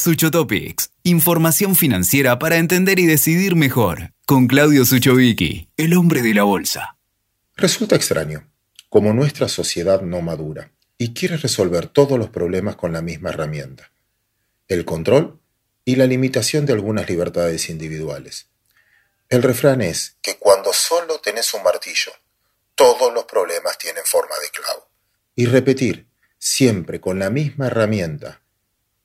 Suchotopics, información financiera para entender y decidir mejor, con Claudio Suchovicki, el hombre de la bolsa. Resulta extraño, como nuestra sociedad no madura y quiere resolver todos los problemas con la misma herramienta, el control y la limitación de algunas libertades individuales. El refrán es que cuando solo tenés un martillo, todos los problemas tienen forma de clavo. Y repetir, siempre con la misma herramienta,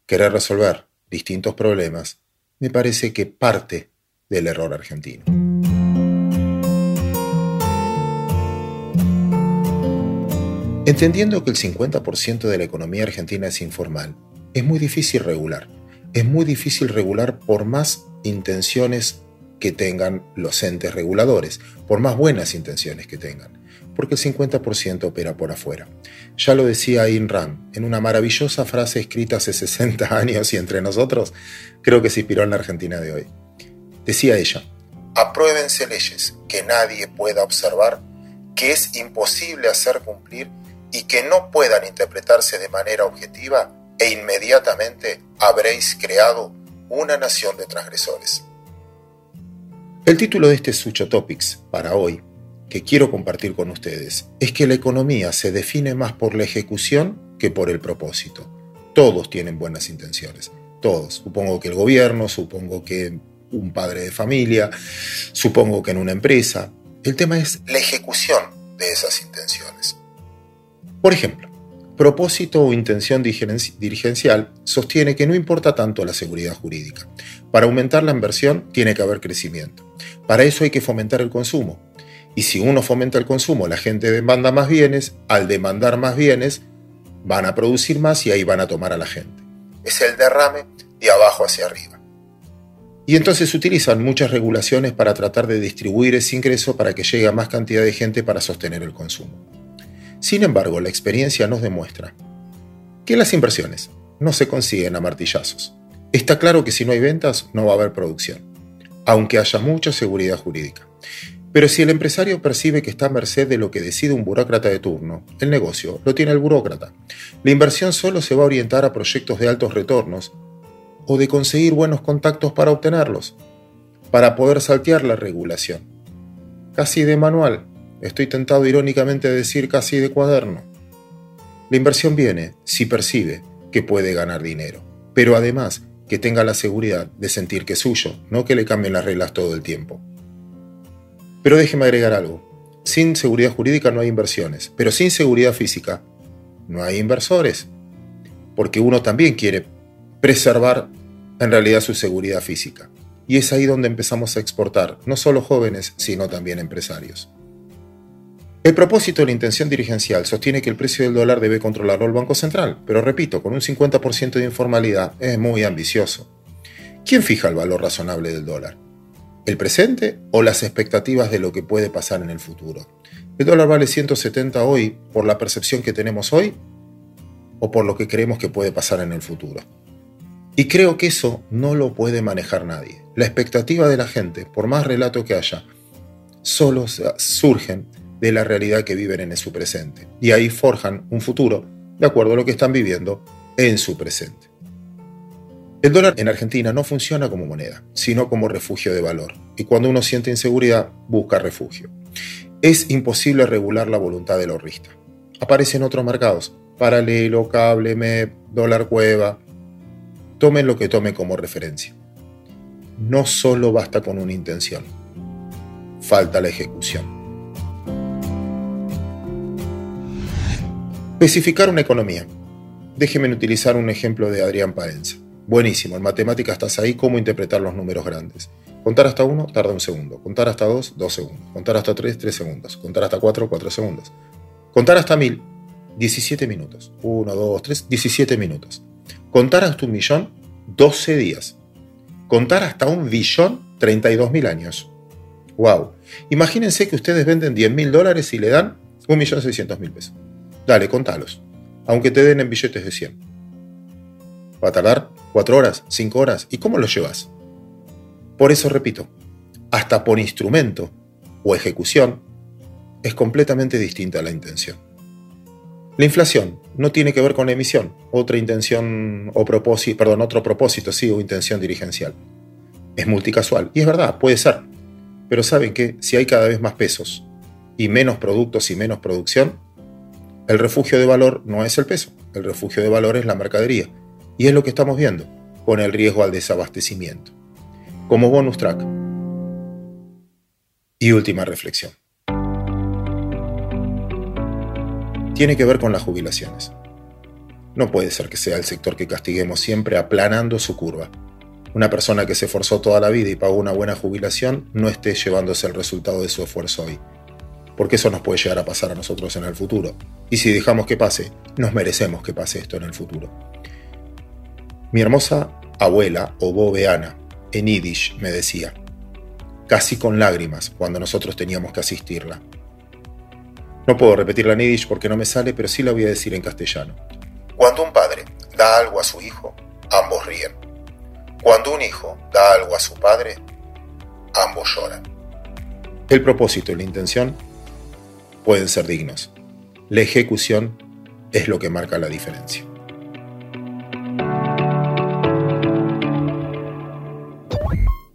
querer resolver distintos problemas, me parece que parte del error argentino. Entendiendo que el 50% de la economía argentina es informal, es muy difícil regular. Es muy difícil regular por más intenciones que tengan los entes reguladores, por más buenas intenciones que tengan porque el 50% opera por afuera. Ya lo decía Ayn Rand en una maravillosa frase escrita hace 60 años y entre nosotros creo que se inspiró en la Argentina de hoy. Decía ella, apruébense leyes que nadie pueda observar, que es imposible hacer cumplir y que no puedan interpretarse de manera objetiva e inmediatamente habréis creado una nación de transgresores. El título de este Sucho Topics para hoy que quiero compartir con ustedes es que la economía se define más por la ejecución que por el propósito. Todos tienen buenas intenciones, todos. Supongo que el gobierno, supongo que un padre de familia, supongo que en una empresa. El tema es la ejecución de esas intenciones. Por ejemplo, propósito o intención dirigencial sostiene que no importa tanto la seguridad jurídica. Para aumentar la inversión tiene que haber crecimiento. Para eso hay que fomentar el consumo. Y si uno fomenta el consumo, la gente demanda más bienes, al demandar más bienes, van a producir más y ahí van a tomar a la gente. Es el derrame de abajo hacia arriba. Y entonces utilizan muchas regulaciones para tratar de distribuir ese ingreso para que llegue a más cantidad de gente para sostener el consumo. Sin embargo, la experiencia nos demuestra que las inversiones no se consiguen a martillazos. Está claro que si no hay ventas, no va a haber producción, aunque haya mucha seguridad jurídica. Pero si el empresario percibe que está a merced de lo que decide un burócrata de turno, el negocio lo tiene el burócrata. La inversión solo se va a orientar a proyectos de altos retornos o de conseguir buenos contactos para obtenerlos, para poder saltear la regulación. Casi de manual, estoy tentado irónicamente a decir casi de cuaderno. La inversión viene si percibe que puede ganar dinero, pero además que tenga la seguridad de sentir que es suyo, no que le cambien las reglas todo el tiempo. Pero déjeme agregar algo. Sin seguridad jurídica no hay inversiones, pero sin seguridad física no hay inversores, porque uno también quiere preservar en realidad su seguridad física. Y es ahí donde empezamos a exportar, no solo jóvenes, sino también empresarios. El propósito de la intención dirigencial sostiene que el precio del dólar debe controlarlo el Banco Central, pero repito, con un 50% de informalidad es muy ambicioso. ¿Quién fija el valor razonable del dólar? El presente o las expectativas de lo que puede pasar en el futuro. ¿El dólar vale 170 hoy por la percepción que tenemos hoy o por lo que creemos que puede pasar en el futuro? Y creo que eso no lo puede manejar nadie. La expectativa de la gente, por más relato que haya, solo surgen de la realidad que viven en su presente. Y ahí forjan un futuro de acuerdo a lo que están viviendo en su presente. El dólar en Argentina no funciona como moneda, sino como refugio de valor, y cuando uno siente inseguridad, busca refugio. Es imposible regular la voluntad del ahorrista. Aparecen otros mercados, paralelo, cable, MEP, dólar cueva. Tomen lo que tomen como referencia. No solo basta con una intención, falta la ejecución. Especificar una economía. Déjenme utilizar un ejemplo de Adrián Paenza. Buenísimo, en matemáticas estás ahí, cómo interpretar los números grandes. Contar hasta 1 tarda un segundo, contar hasta 2, 2 segundos, contar hasta 3, 3 segundos, contar hasta 4, 4 segundos. Contar hasta 1000, 17 minutos. 1, 2, 3, 17 minutos. Contar hasta un millón, 12 días. Contar hasta un billón, 32.000 años. ¡Wow! Imagínense que ustedes venden 10 mil dólares y le dan 1.600.000 pesos. Dale, contalos. Aunque te den en billetes de 100. Va a tardar cuatro horas, cinco horas. ¿Y cómo lo llevas? Por eso repito, hasta por instrumento o ejecución es completamente distinta la intención. La inflación no tiene que ver con la emisión, otra intención o propósito, perdón, otro propósito, sí, o intención dirigencial. Es multicasual, y es verdad, puede ser. Pero saben que si hay cada vez más pesos y menos productos y menos producción, el refugio de valor no es el peso, el refugio de valor es la mercadería. Y es lo que estamos viendo, con el riesgo al desabastecimiento. Como bonus track. Y última reflexión. Tiene que ver con las jubilaciones. No puede ser que sea el sector que castiguemos siempre aplanando su curva. Una persona que se esforzó toda la vida y pagó una buena jubilación no esté llevándose el resultado de su esfuerzo hoy. Porque eso nos puede llegar a pasar a nosotros en el futuro. Y si dejamos que pase, nos merecemos que pase esto en el futuro. Mi hermosa abuela, o bobeana, en Yiddish, me decía, casi con lágrimas, cuando nosotros teníamos que asistirla. No puedo repetirla en Yiddish porque no me sale, pero sí la voy a decir en castellano. Cuando un padre da algo a su hijo, ambos ríen. Cuando un hijo da algo a su padre, ambos lloran. El propósito y la intención pueden ser dignos. La ejecución es lo que marca la diferencia.